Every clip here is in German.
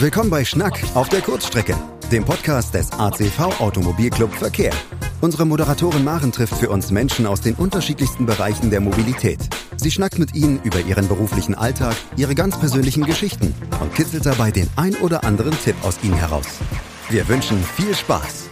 Willkommen bei Schnack auf der Kurzstrecke, dem Podcast des ACV Automobilclub Verkehr. Unsere Moderatorin Maren trifft für uns Menschen aus den unterschiedlichsten Bereichen der Mobilität. Sie schnackt mit ihnen über ihren beruflichen Alltag, ihre ganz persönlichen Geschichten und kitzelt dabei den ein oder anderen Tipp aus ihnen heraus. Wir wünschen viel Spaß.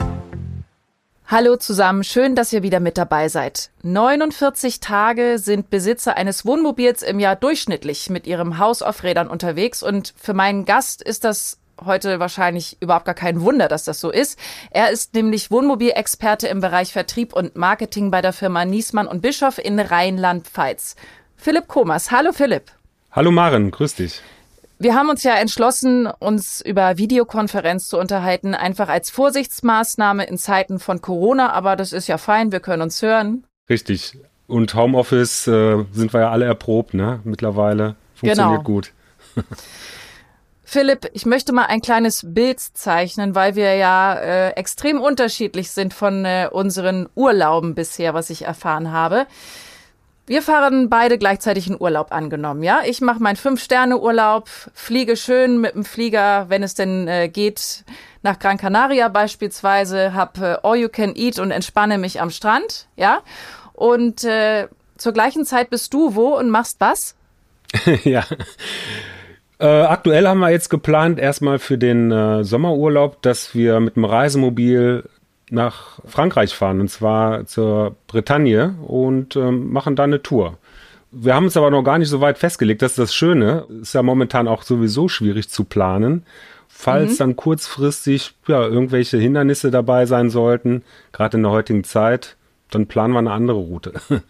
Hallo zusammen, schön, dass ihr wieder mit dabei seid. 49 Tage sind Besitzer eines Wohnmobils im Jahr durchschnittlich mit ihrem Haus auf Rädern unterwegs und für meinen Gast ist das heute wahrscheinlich überhaupt gar kein Wunder, dass das so ist. Er ist nämlich Wohnmobilexperte im Bereich Vertrieb und Marketing bei der Firma Niesmann und Bischof in Rheinland-Pfalz. Philipp Komas. Hallo Philipp. Hallo Maren, grüß dich. Wir haben uns ja entschlossen, uns über Videokonferenz zu unterhalten, einfach als Vorsichtsmaßnahme in Zeiten von Corona, aber das ist ja fein, wir können uns hören. Richtig. Und Homeoffice äh, sind wir ja alle erprobt, ne? Mittlerweile. Funktioniert genau. gut. Philipp, ich möchte mal ein kleines Bild zeichnen, weil wir ja äh, extrem unterschiedlich sind von äh, unseren Urlauben bisher, was ich erfahren habe. Wir fahren beide gleichzeitig in Urlaub angenommen, ja? Ich mache meinen Fünf-Sterne-Urlaub, fliege schön mit dem Flieger, wenn es denn äh, geht, nach Gran Canaria beispielsweise, hab äh, All You Can Eat und entspanne mich am Strand, ja? Und äh, zur gleichen Zeit bist du wo und machst was? ja. Äh, aktuell haben wir jetzt geplant, erstmal für den äh, Sommerurlaub, dass wir mit dem Reisemobil nach Frankreich fahren, und zwar zur Bretagne und ähm, machen da eine Tour. Wir haben uns aber noch gar nicht so weit festgelegt. Das ist das Schöne. Ist ja momentan auch sowieso schwierig zu planen. Falls mhm. dann kurzfristig ja, irgendwelche Hindernisse dabei sein sollten, gerade in der heutigen Zeit, dann planen wir eine andere Route.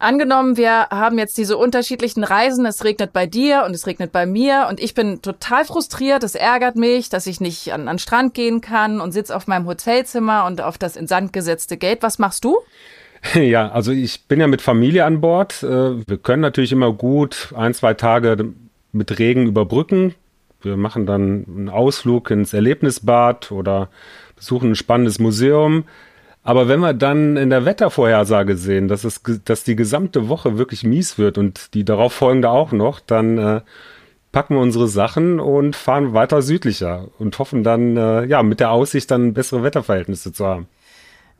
Angenommen, wir haben jetzt diese unterschiedlichen Reisen, es regnet bei dir und es regnet bei mir und ich bin total frustriert, es ärgert mich, dass ich nicht an, an Strand gehen kann und sitze auf meinem Hotelzimmer und auf das in Sand gesetzte Geld. Was machst du? Ja, also ich bin ja mit Familie an Bord. Äh, wir können natürlich immer gut ein, zwei Tage mit Regen überbrücken. Wir machen dann einen Ausflug ins Erlebnisbad oder besuchen ein spannendes Museum. Aber wenn wir dann in der Wettervorhersage sehen, dass, es, dass die gesamte Woche wirklich mies wird und die darauf folgende auch noch, dann äh, packen wir unsere Sachen und fahren weiter südlicher und hoffen dann, äh, ja, mit der Aussicht dann bessere Wetterverhältnisse zu haben.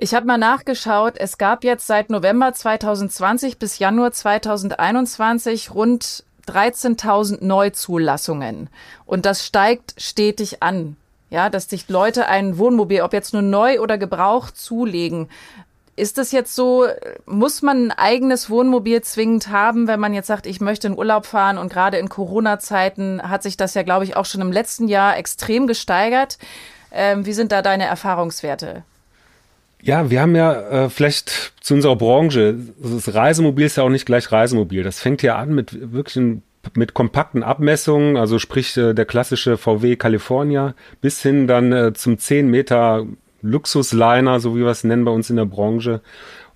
Ich habe mal nachgeschaut, es gab jetzt seit November 2020 bis Januar 2021 rund 13.000 Neuzulassungen. Und das steigt stetig an ja, dass sich Leute ein Wohnmobil, ob jetzt nur neu oder gebraucht, zulegen. Ist das jetzt so, muss man ein eigenes Wohnmobil zwingend haben, wenn man jetzt sagt, ich möchte in Urlaub fahren und gerade in Corona-Zeiten hat sich das ja, glaube ich, auch schon im letzten Jahr extrem gesteigert. Ähm, wie sind da deine Erfahrungswerte? Ja, wir haben ja äh, vielleicht zu unserer Branche, das Reisemobil ist ja auch nicht gleich Reisemobil. Das fängt ja an mit wirklichen mit kompakten Abmessungen, also sprich äh, der klassische VW California, bis hin dann äh, zum 10 Meter Luxusliner, so wie wir es nennen bei uns in der Branche.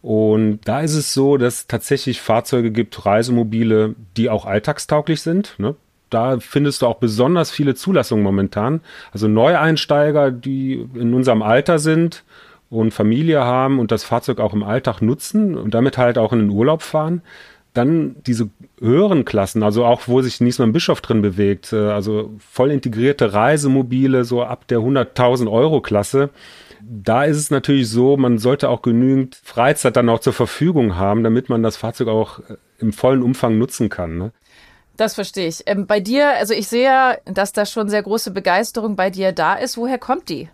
Und da ist es so, dass tatsächlich Fahrzeuge gibt, Reisemobile, die auch alltagstauglich sind. Ne? Da findest du auch besonders viele Zulassungen momentan. Also Neueinsteiger, die in unserem Alter sind und Familie haben und das Fahrzeug auch im Alltag nutzen und damit halt auch in den Urlaub fahren dann diese höheren Klassen, also auch wo sich Niesmann Bischof drin bewegt, äh, also voll integrierte Reisemobile, so ab der 100.000 Euro Klasse, da ist es natürlich so, man sollte auch genügend Freizeit dann auch zur Verfügung haben, damit man das Fahrzeug auch äh, im vollen Umfang nutzen kann. Ne? Das verstehe ich. Ähm, bei dir, also ich sehe ja, dass da schon sehr große Begeisterung bei dir da ist. Woher kommt die?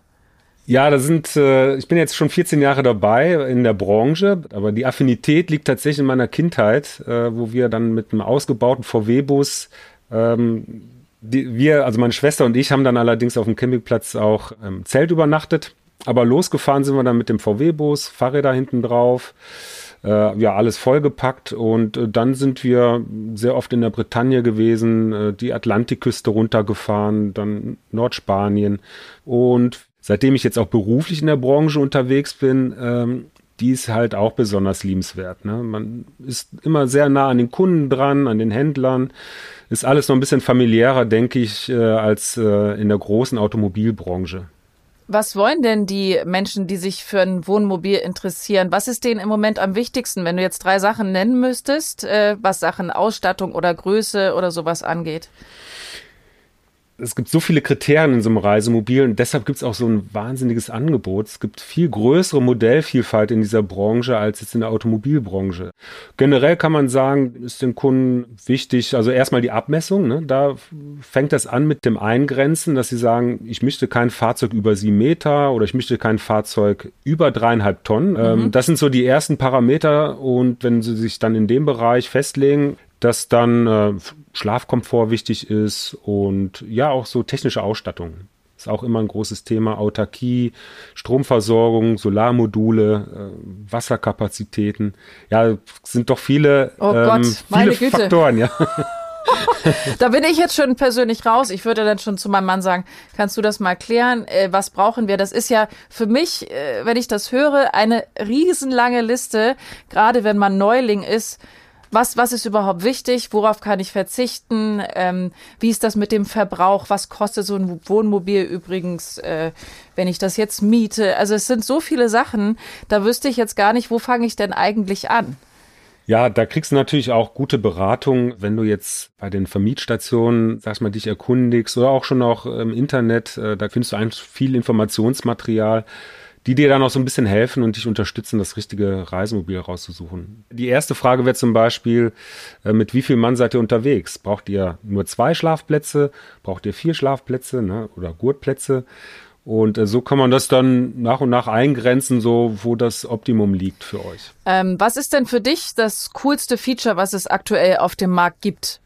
Ja, da sind, äh, ich bin jetzt schon 14 Jahre dabei in der Branche, aber die Affinität liegt tatsächlich in meiner Kindheit, äh, wo wir dann mit einem ausgebauten VW-Bus, ähm, die, wir, also meine Schwester und ich, haben dann allerdings auf dem Campingplatz auch im Zelt übernachtet. Aber losgefahren sind wir dann mit dem VW-Bus, Fahrräder hinten drauf, äh, ja, alles vollgepackt und äh, dann sind wir sehr oft in der Bretagne gewesen, äh, die Atlantikküste runtergefahren, dann Nordspanien und seitdem ich jetzt auch beruflich in der Branche unterwegs bin, ähm, die ist halt auch besonders liebenswert. Ne? Man ist immer sehr nah an den Kunden dran, an den Händlern. Ist alles noch ein bisschen familiärer, denke ich, äh, als äh, in der großen Automobilbranche. Was wollen denn die Menschen, die sich für ein Wohnmobil interessieren? Was ist denen im Moment am wichtigsten, wenn du jetzt drei Sachen nennen müsstest, äh, was Sachen Ausstattung oder Größe oder sowas angeht? Es gibt so viele Kriterien in so einem Reisemobil und deshalb gibt es auch so ein wahnsinniges Angebot. Es gibt viel größere Modellvielfalt in dieser Branche als jetzt in der Automobilbranche. Generell kann man sagen, ist den Kunden wichtig, also erstmal die Abmessung. Ne? Da fängt das an mit dem Eingrenzen, dass sie sagen, ich möchte kein Fahrzeug über sieben Meter oder ich möchte kein Fahrzeug über dreieinhalb Tonnen. Mhm. Ähm, das sind so die ersten Parameter und wenn sie sich dann in dem Bereich festlegen, dass dann äh, Schlafkomfort wichtig ist und ja auch so technische Ausstattung. Ist auch immer ein großes Thema. Autarkie, Stromversorgung, Solarmodule, äh, Wasserkapazitäten. Ja, sind doch viele, oh ähm, Gott, viele Faktoren, ja. da bin ich jetzt schon persönlich raus. Ich würde dann schon zu meinem Mann sagen, kannst du das mal klären? Äh, was brauchen wir? Das ist ja für mich, äh, wenn ich das höre, eine riesenlange Liste, gerade wenn man Neuling ist was, was ist überhaupt wichtig? Worauf kann ich verzichten? Ähm, wie ist das mit dem Verbrauch? Was kostet so ein Wohnmobil übrigens, äh, wenn ich das jetzt miete? Also es sind so viele Sachen, da wüsste ich jetzt gar nicht, wo fange ich denn eigentlich an? Ja, da kriegst du natürlich auch gute Beratung, wenn du jetzt bei den Vermietstationen, sag mal, dich erkundigst oder auch schon auch im Internet, äh, da findest du eigentlich viel Informationsmaterial die dir dann auch so ein bisschen helfen und dich unterstützen, das richtige Reisemobil rauszusuchen. Die erste Frage wäre zum Beispiel, äh, mit wie viel Mann seid ihr unterwegs? Braucht ihr nur zwei Schlafplätze? Braucht ihr vier Schlafplätze ne? oder Gurtplätze? Und äh, so kann man das dann nach und nach eingrenzen, so wo das Optimum liegt für euch. Ähm, was ist denn für dich das coolste Feature, was es aktuell auf dem Markt gibt?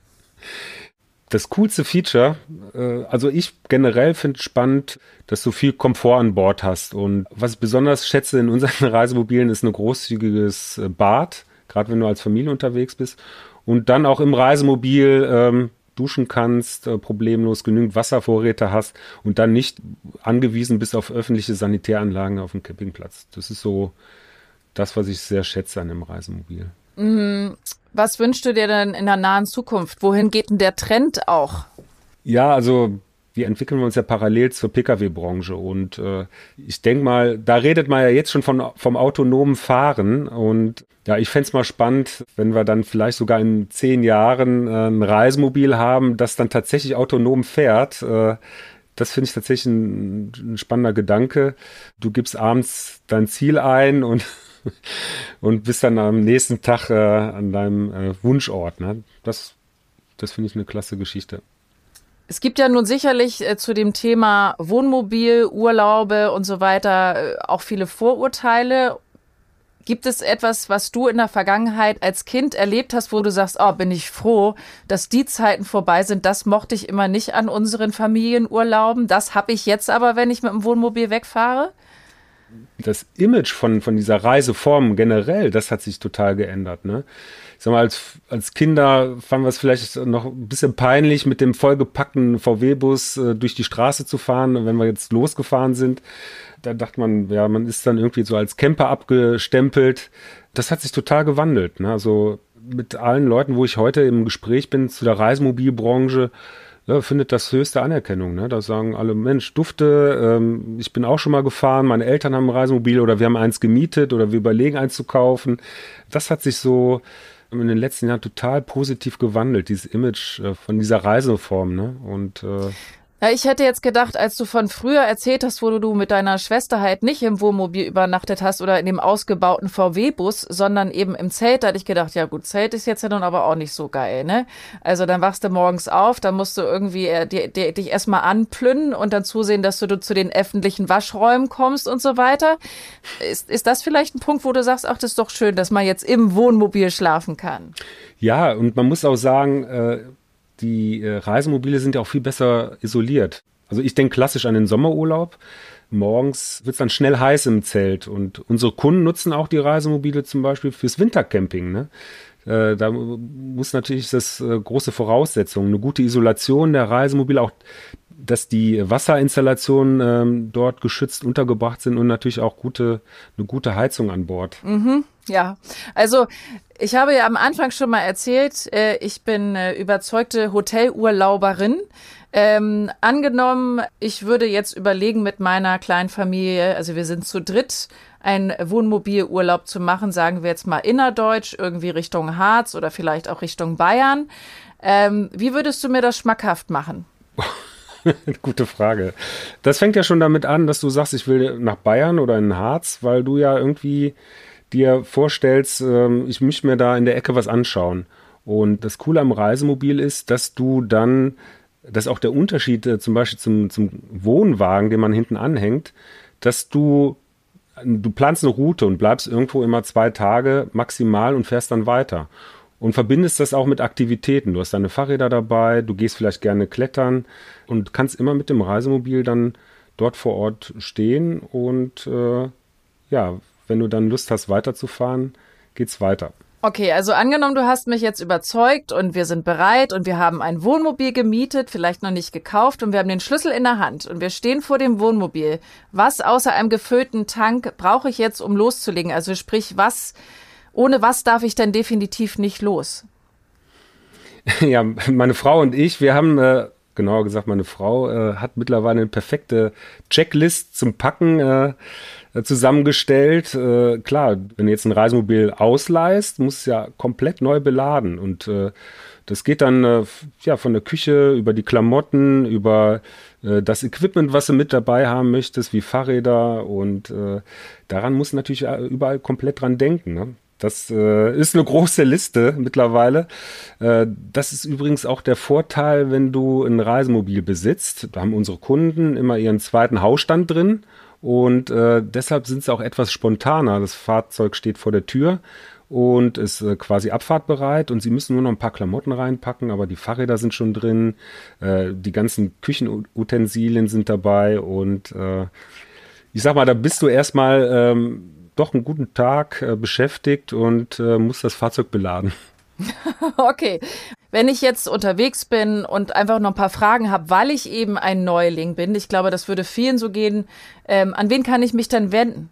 Das coolste Feature, äh, also ich generell finde spannend, dass du viel Komfort an Bord hast. Und was ich besonders schätze in unseren Reisemobilen ist ein großzügiges äh, Bad, gerade wenn du als Familie unterwegs bist. Und dann auch im Reisemobil ähm, duschen kannst, äh, problemlos genügend Wasservorräte hast und dann nicht angewiesen bist auf öffentliche Sanitäranlagen auf dem Campingplatz. Das ist so das, was ich sehr schätze an dem Reisemobil. Was wünschst du dir denn in der nahen Zukunft? Wohin geht denn der Trend auch? Ja, also wir entwickeln uns ja parallel zur Pkw-Branche und äh, ich denke mal, da redet man ja jetzt schon von, vom autonomen Fahren und ja, ich fände mal spannend, wenn wir dann vielleicht sogar in zehn Jahren äh, ein Reisemobil haben, das dann tatsächlich autonom fährt. Äh, das finde ich tatsächlich ein, ein spannender Gedanke. Du gibst abends dein Ziel ein und und bist dann am nächsten Tag äh, an deinem äh, Wunschort. Ne? Das, das finde ich eine klasse Geschichte. Es gibt ja nun sicherlich äh, zu dem Thema Wohnmobil, Urlaube und so weiter äh, auch viele Vorurteile. Gibt es etwas, was du in der Vergangenheit als Kind erlebt hast, wo du sagst, oh, bin ich froh, dass die Zeiten vorbei sind. Das mochte ich immer nicht an unseren Familienurlauben. Das habe ich jetzt aber, wenn ich mit dem Wohnmobil wegfahre? Das Image von, von dieser Reiseform generell, das hat sich total geändert. Ne? Ich sag mal, als, als Kinder fanden wir es vielleicht noch ein bisschen peinlich, mit dem vollgepackten VW-Bus äh, durch die Straße zu fahren, wenn wir jetzt losgefahren sind. Da dachte man, ja, man ist dann irgendwie so als Camper abgestempelt. Das hat sich total gewandelt. Ne? Also mit allen Leuten, wo ich heute im Gespräch bin zu der Reisemobilbranche, ja, findet das höchste Anerkennung. Ne? Da sagen alle, Mensch, Dufte, ähm, ich bin auch schon mal gefahren, meine Eltern haben ein Reisemobil oder wir haben eins gemietet oder wir überlegen eins zu kaufen. Das hat sich so in den letzten Jahren total positiv gewandelt, dieses Image äh, von dieser Reiseform. Ne? Und äh, ja, ich hätte jetzt gedacht, als du von früher erzählt hast, wo du mit deiner Schwester halt nicht im Wohnmobil übernachtet hast oder in dem ausgebauten VW-Bus, sondern eben im Zelt, da hatte ich gedacht, ja gut, Zelt ist jetzt ja nun aber auch nicht so geil, ne? Also dann wachst du morgens auf, dann musst du irgendwie äh, die, die, dich erstmal anplünnen und dann zusehen, dass du, du zu den öffentlichen Waschräumen kommst und so weiter. Ist, ist das vielleicht ein Punkt, wo du sagst, ach, das ist doch schön, dass man jetzt im Wohnmobil schlafen kann? Ja, und man muss auch sagen, äh die äh, Reisemobile sind ja auch viel besser isoliert. Also ich denke klassisch an den Sommerurlaub. Morgens wird es dann schnell heiß im Zelt und unsere Kunden nutzen auch die Reisemobile zum Beispiel fürs Wintercamping. Ne? Äh, da muss natürlich das äh, große Voraussetzung, eine gute Isolation der Reisemobile, auch dass die Wasserinstallationen ähm, dort geschützt untergebracht sind und natürlich auch gute, eine gute Heizung an Bord. Mhm, ja, also ich habe ja am Anfang schon mal erzählt, äh, ich bin äh, überzeugte Hotelurlauberin. Ähm, angenommen, ich würde jetzt überlegen, mit meiner kleinen Familie, also wir sind zu dritt, einen Wohnmobilurlaub zu machen, sagen wir jetzt mal innerdeutsch, irgendwie Richtung Harz oder vielleicht auch Richtung Bayern. Ähm, wie würdest du mir das schmackhaft machen? Gute Frage. Das fängt ja schon damit an, dass du sagst, ich will nach Bayern oder in Harz, weil du ja irgendwie dir vorstellst, ähm, ich möchte mir da in der Ecke was anschauen. Und das Coole am Reisemobil ist, dass du dann, dass auch der Unterschied äh, zum Beispiel zum, zum Wohnwagen, den man hinten anhängt, dass du, du planst eine Route und bleibst irgendwo immer zwei Tage maximal und fährst dann weiter. Und verbindest das auch mit Aktivitäten. Du hast deine Fahrräder dabei, du gehst vielleicht gerne klettern und kannst immer mit dem Reisemobil dann dort vor Ort stehen und äh, ja, wenn du dann Lust hast weiterzufahren, geht's weiter. Okay, also angenommen, du hast mich jetzt überzeugt und wir sind bereit und wir haben ein Wohnmobil gemietet, vielleicht noch nicht gekauft und wir haben den Schlüssel in der Hand und wir stehen vor dem Wohnmobil. Was außer einem gefüllten Tank brauche ich jetzt, um loszulegen? Also sprich, was, ohne was darf ich denn definitiv nicht los? Ja, meine Frau und ich, wir haben, äh, genauer gesagt, meine Frau äh, hat mittlerweile eine perfekte Checklist zum Packen. Äh, äh, zusammengestellt. Äh, klar, wenn du jetzt ein Reisemobil ausleihst, muss es ja komplett neu beladen und äh, das geht dann äh, ja von der Küche über die Klamotten, über äh, das Equipment, was du mit dabei haben möchtest, wie Fahrräder und äh, daran muss natürlich äh, überall komplett dran denken. Ne? Das äh, ist eine große Liste mittlerweile. Äh, das ist übrigens auch der Vorteil, wenn du ein Reisemobil besitzt. Da haben unsere Kunden immer ihren zweiten Hausstand drin und äh, deshalb sind sie auch etwas spontaner. Das Fahrzeug steht vor der Tür und ist äh, quasi abfahrtbereit und sie müssen nur noch ein paar Klamotten reinpacken, aber die Fahrräder sind schon drin, äh, die ganzen Küchenutensilien sind dabei und äh, ich sag mal, da bist du erstmal ähm, doch einen guten Tag äh, beschäftigt und äh, musst das Fahrzeug beladen. okay. Wenn ich jetzt unterwegs bin und einfach noch ein paar Fragen habe, weil ich eben ein Neuling bin, ich glaube, das würde vielen so gehen, ähm, an wen kann ich mich dann wenden?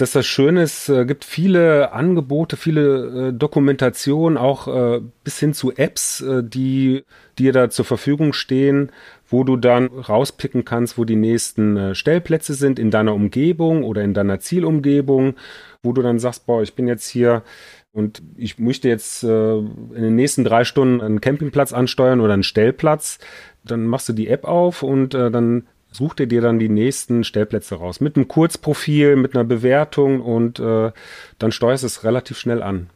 Dass das Schöne ist, äh, gibt viele Angebote, viele äh, Dokumentationen, auch äh, bis hin zu Apps, äh, die dir da zur Verfügung stehen, wo du dann rauspicken kannst, wo die nächsten äh, Stellplätze sind in deiner Umgebung oder in deiner Zielumgebung, wo du dann sagst, boah, ich bin jetzt hier und ich möchte jetzt äh, in den nächsten drei Stunden einen Campingplatz ansteuern oder einen Stellplatz, dann machst du die App auf und äh, dann sucht er dir dann die nächsten Stellplätze raus. Mit einem Kurzprofil, mit einer Bewertung und äh, dann steuerst du es relativ schnell an.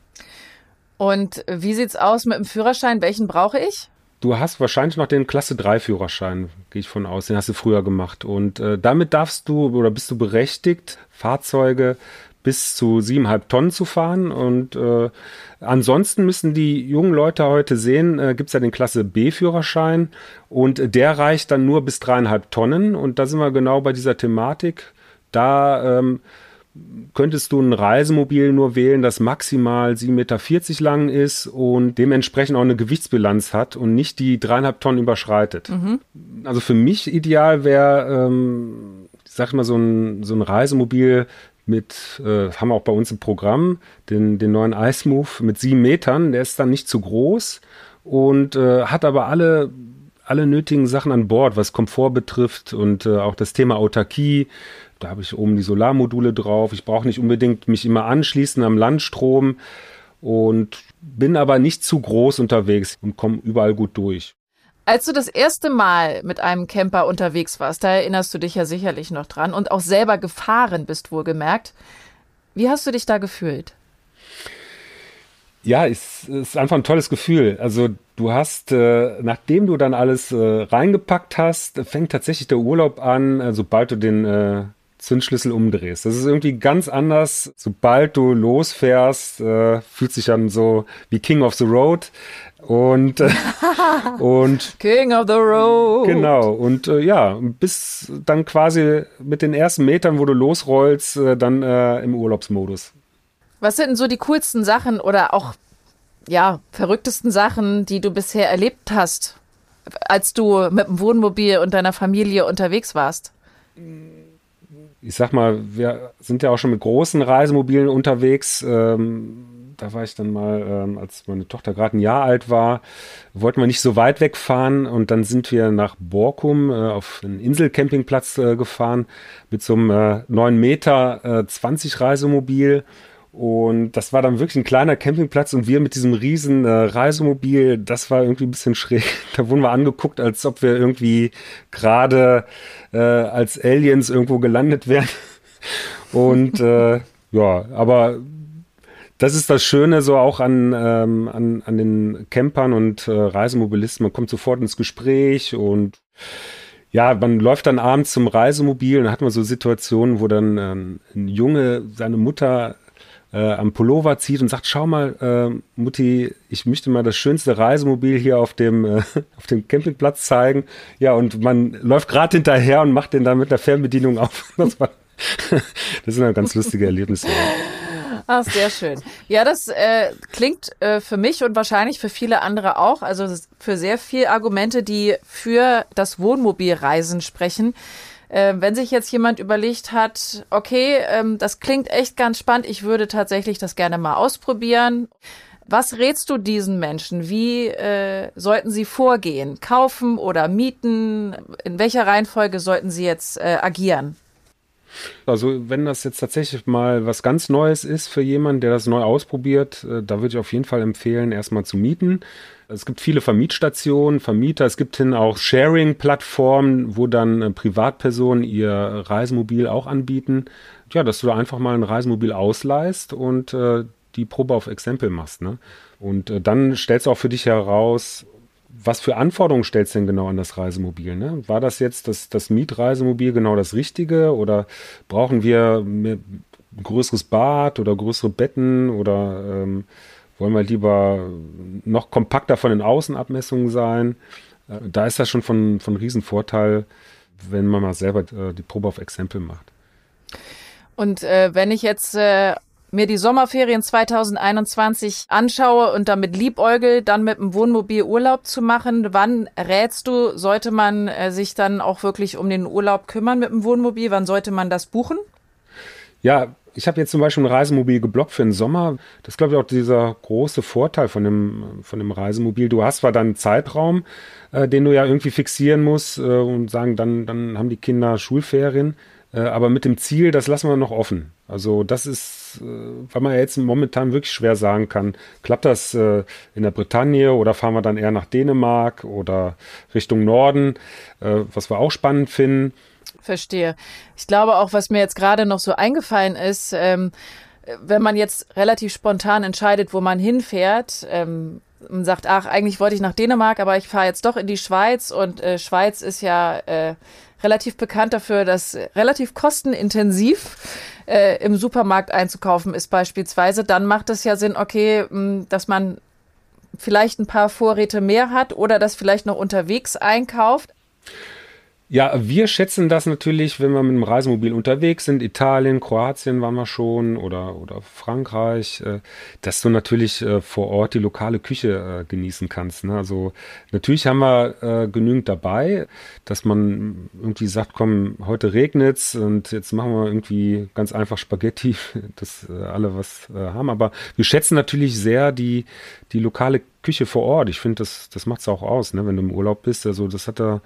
Und wie sieht's aus mit dem Führerschein? Welchen brauche ich? Du hast wahrscheinlich noch den Klasse 3 Führerschein, gehe ich von aus. Den hast du früher gemacht. Und äh, damit darfst du oder bist du berechtigt, Fahrzeuge bis zu siebeneinhalb Tonnen zu fahren. Und äh, ansonsten müssen die jungen Leute heute sehen, äh, gibt es ja den Klasse B-Führerschein und der reicht dann nur bis dreieinhalb Tonnen. Und da sind wir genau bei dieser Thematik. Da ähm, könntest du ein Reisemobil nur wählen, das maximal 7,40 Meter lang ist und dementsprechend auch eine Gewichtsbilanz hat und nicht die dreieinhalb Tonnen überschreitet. Mhm. Also für mich ideal wäre, ähm, ich sag mal, so ein, so ein Reisemobil mit, äh, haben wir auch bei uns im Programm, den, den neuen Ice Move mit sieben Metern. Der ist dann nicht zu groß und äh, hat aber alle, alle nötigen Sachen an Bord, was Komfort betrifft und äh, auch das Thema Autarkie. Da habe ich oben die Solarmodule drauf. Ich brauche nicht unbedingt mich immer anschließen am Landstrom und bin aber nicht zu groß unterwegs und komme überall gut durch. Als du das erste Mal mit einem Camper unterwegs warst, da erinnerst du dich ja sicherlich noch dran und auch selber gefahren bist, wohlgemerkt. Wie hast du dich da gefühlt? Ja, es ist einfach ein tolles Gefühl. Also du hast, äh, nachdem du dann alles äh, reingepackt hast, fängt tatsächlich der Urlaub an, äh, sobald du den Zündschlüssel umdrehst. Das ist irgendwie ganz anders. Sobald du losfährst, äh, fühlt sich dann so wie King of the Road. Und, äh, und King of the Road. Genau. Und äh, ja, bis dann quasi mit den ersten Metern, wo du losrollst, äh, dann äh, im Urlaubsmodus. Was sind denn so die coolsten Sachen oder auch ja, verrücktesten Sachen, die du bisher erlebt hast, als du mit dem Wohnmobil und deiner Familie unterwegs warst? Ich sag mal, wir sind ja auch schon mit großen Reisemobilen unterwegs. Ähm, da war ich dann mal, ähm, als meine Tochter gerade ein Jahr alt war, wollten wir nicht so weit wegfahren und dann sind wir nach Borkum äh, auf einen Inselcampingplatz äh, gefahren mit so einem äh, 9 Meter äh, 20 Reisemobil Und das war dann wirklich ein kleiner Campingplatz und wir mit diesem riesen äh, Reisemobil, das war irgendwie ein bisschen schräg. Da wurden wir angeguckt, als ob wir irgendwie gerade äh, als Aliens irgendwo gelandet wären. Und äh, ja, aber das ist das Schöne so auch an, ähm, an, an den Campern und äh, Reisemobilisten. Man kommt sofort ins Gespräch und ja, man läuft dann abends zum Reisemobil und hat man so Situationen, wo dann ähm, ein Junge seine Mutter äh, am Pullover zieht und sagt, schau mal, äh, Mutti, ich möchte mal das schönste Reisemobil hier auf dem, äh, auf dem Campingplatz zeigen. Ja, und man läuft gerade hinterher und macht den dann mit der Fernbedienung auf. Das, war, das sind dann ganz lustige Erlebnisse. Ach, sehr schön. Ja, das äh, klingt äh, für mich und wahrscheinlich für viele andere auch, also für sehr viele Argumente, die für das Wohnmobilreisen sprechen. Äh, wenn sich jetzt jemand überlegt hat, okay, ähm, das klingt echt ganz spannend, ich würde tatsächlich das gerne mal ausprobieren. Was rätst du diesen Menschen? Wie äh, sollten sie vorgehen? Kaufen oder mieten? In welcher Reihenfolge sollten sie jetzt äh, agieren? Also wenn das jetzt tatsächlich mal was ganz Neues ist für jemanden, der das neu ausprobiert, äh, da würde ich auf jeden Fall empfehlen, erstmal zu mieten. Es gibt viele Vermietstationen, Vermieter, es gibt hin auch Sharing-Plattformen, wo dann äh, Privatpersonen ihr Reisemobil auch anbieten. Ja, dass du da einfach mal ein Reisemobil ausleihst und äh, die Probe auf Exempel machst. Ne? Und äh, dann stellst du auch für dich heraus, was für Anforderungen stellst du denn genau an das Reisemobil? Ne? War das jetzt das, das Mietreisemobil genau das Richtige oder brauchen wir ein größeres Bad oder größere Betten oder ähm, wollen wir lieber noch kompakter von den Außenabmessungen sein? Äh, da ist das schon von, von Riesenvorteil, wenn man mal selber äh, die Probe auf Exempel macht. Und äh, wenn ich jetzt äh, mir die Sommerferien 2021 anschaue und damit liebäugel, dann mit dem Wohnmobil Urlaub zu machen, wann rätst du, sollte man äh, sich dann auch wirklich um den Urlaub kümmern mit dem Wohnmobil? Wann sollte man das buchen? Ja, ich habe jetzt zum Beispiel ein Reisemobil geblockt für den Sommer. Das ist, glaube ich, auch dieser große Vorteil von dem, von dem Reisemobil. Du hast zwar dann einen Zeitraum, äh, den du ja irgendwie fixieren musst äh, und sagen, dann, dann haben die Kinder Schulferien. Äh, aber mit dem Ziel, das lassen wir noch offen. Also das ist, äh, weil man ja jetzt momentan wirklich schwer sagen kann, klappt das äh, in der Bretagne oder fahren wir dann eher nach Dänemark oder Richtung Norden, was wir auch spannend finden. Verstehe. Ich glaube auch, was mir jetzt gerade noch so eingefallen ist, ähm, wenn man jetzt relativ spontan entscheidet, wo man hinfährt, ähm, man sagt, ach, eigentlich wollte ich nach Dänemark, aber ich fahre jetzt doch in die Schweiz und äh, Schweiz ist ja äh, relativ bekannt dafür, dass relativ kostenintensiv äh, im Supermarkt einzukaufen ist beispielsweise, dann macht es ja Sinn, okay, dass man vielleicht ein paar Vorräte mehr hat oder das vielleicht noch unterwegs einkauft. Ja, wir schätzen das natürlich, wenn wir mit dem Reisemobil unterwegs sind. Italien, Kroatien waren wir schon oder, oder Frankreich, äh, dass du natürlich äh, vor Ort die lokale Küche äh, genießen kannst. Ne? Also natürlich haben wir äh, genügend dabei, dass man irgendwie sagt, komm, heute regnet's und jetzt machen wir irgendwie ganz einfach Spaghetti, dass äh, alle was äh, haben. Aber wir schätzen natürlich sehr die, die lokale Küche vor Ort. Ich finde, das, das macht's auch aus, ne? wenn du im Urlaub bist. Also das hat da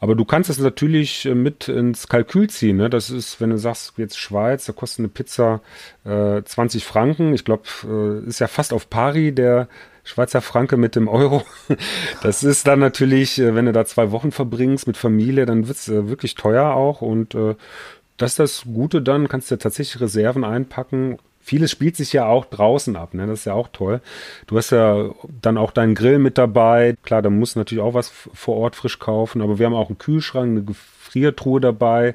aber du kannst es natürlich äh, mit ins Kalkül ziehen. Ne? Das ist, wenn du sagst, jetzt Schweiz, da kostet eine Pizza äh, 20 Franken. Ich glaube, äh, ist ja fast auf pari der Schweizer Franke mit dem Euro. Das ist dann natürlich, äh, wenn du da zwei Wochen verbringst mit Familie, dann wird es äh, wirklich teuer auch. Und äh, das ist das Gute dann, kannst du tatsächlich Reserven einpacken vieles spielt sich ja auch draußen ab, ne? Das ist ja auch toll. Du hast ja dann auch deinen Grill mit dabei. Klar, da musst du natürlich auch was vor Ort frisch kaufen, aber wir haben auch einen Kühlschrank, eine Gefriertruhe dabei.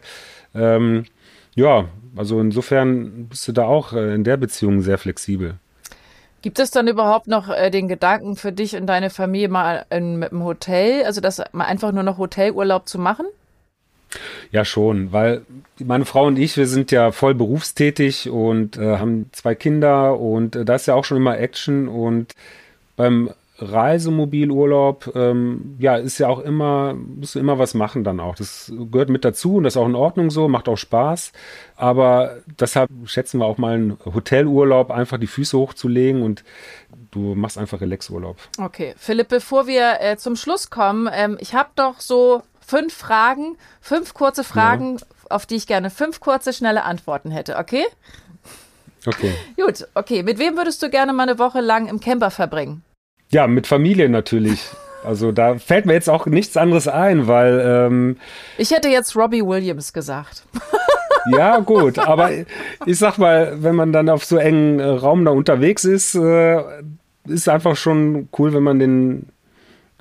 Ähm, ja, also insofern bist du da auch äh, in der Beziehung sehr flexibel. Gibt es dann überhaupt noch äh, den Gedanken für dich und deine Familie mal in, mit dem Hotel, also das mal einfach nur noch Hotelurlaub zu machen? Ja, schon, weil meine Frau und ich, wir sind ja voll berufstätig und äh, haben zwei Kinder und äh, da ist ja auch schon immer Action und beim Reisemobilurlaub, ähm, ja, ist ja auch immer, musst du immer was machen dann auch. Das gehört mit dazu und das ist auch in Ordnung so, macht auch Spaß. Aber deshalb schätzen wir auch mal einen Hotelurlaub, einfach die Füße hochzulegen und du machst einfach Relaxurlaub. Okay, Philipp, bevor wir äh, zum Schluss kommen, ähm, ich habe doch so fünf Fragen, fünf kurze Fragen, ja. auf die ich gerne fünf kurze, schnelle Antworten hätte, okay? Okay. Gut, okay. Mit wem würdest du gerne mal eine Woche lang im Camper verbringen? Ja, mit Familie natürlich. Also da fällt mir jetzt auch nichts anderes ein, weil ähm, ich hätte jetzt Robbie Williams gesagt. Ja, gut, aber ich sag mal, wenn man dann auf so engen äh, Raum da unterwegs ist, äh, ist einfach schon cool, wenn man den,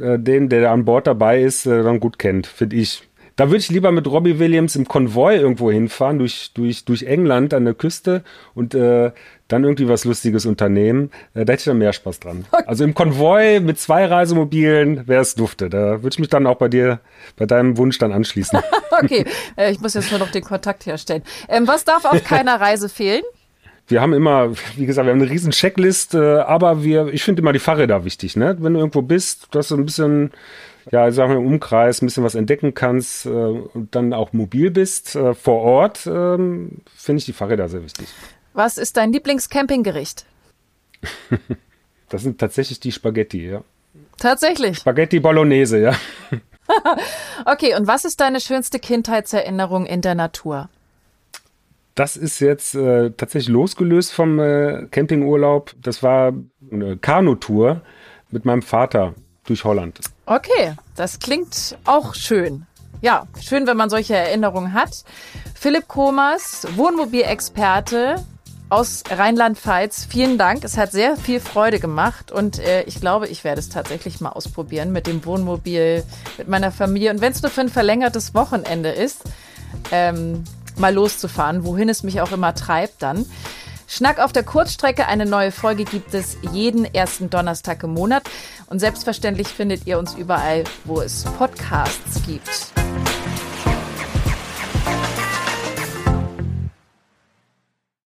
äh, den, der an Bord dabei ist, äh, dann gut kennt, finde ich. Da würde ich lieber mit Robbie Williams im Konvoi irgendwo hinfahren, durch, durch, durch England an der Küste und äh, dann irgendwie was Lustiges unternehmen. Äh, da hätte ich dann mehr Spaß dran. Also im Konvoi mit zwei Reisemobilen wäre es dufte. Da würde ich mich dann auch bei dir, bei deinem Wunsch dann anschließen. okay, äh, ich muss jetzt nur noch den Kontakt herstellen. Ähm, was darf auf keiner Reise fehlen? Wir haben immer, wie gesagt, wir haben eine riesen Checklist, äh, aber wir, ich finde immer die Fahrräder wichtig, ne? Wenn du irgendwo bist, dass du ein bisschen ja, sagen wir im Umkreis ein bisschen was entdecken kannst äh, und dann auch mobil bist äh, vor Ort, ähm, finde ich die Fahrräder sehr wichtig. Was ist dein Lieblingscampinggericht? das sind tatsächlich die Spaghetti, ja. Tatsächlich. Spaghetti Bolognese, ja. okay, und was ist deine schönste Kindheitserinnerung in der Natur? Das ist jetzt äh, tatsächlich losgelöst vom äh, Campingurlaub. Das war eine Kanutour mit meinem Vater durch Holland. Okay, das klingt auch schön. Ja, schön, wenn man solche Erinnerungen hat. Philipp Komas, Wohnmobilexperte aus Rheinland-Pfalz. Vielen Dank. Es hat sehr viel Freude gemacht und äh, ich glaube, ich werde es tatsächlich mal ausprobieren mit dem Wohnmobil, mit meiner Familie. Und wenn es nur für ein verlängertes Wochenende ist, ähm, mal loszufahren, wohin es mich auch immer treibt dann. Schnack auf der Kurzstrecke. Eine neue Folge gibt es jeden ersten Donnerstag im Monat. Und selbstverständlich findet ihr uns überall, wo es Podcasts gibt.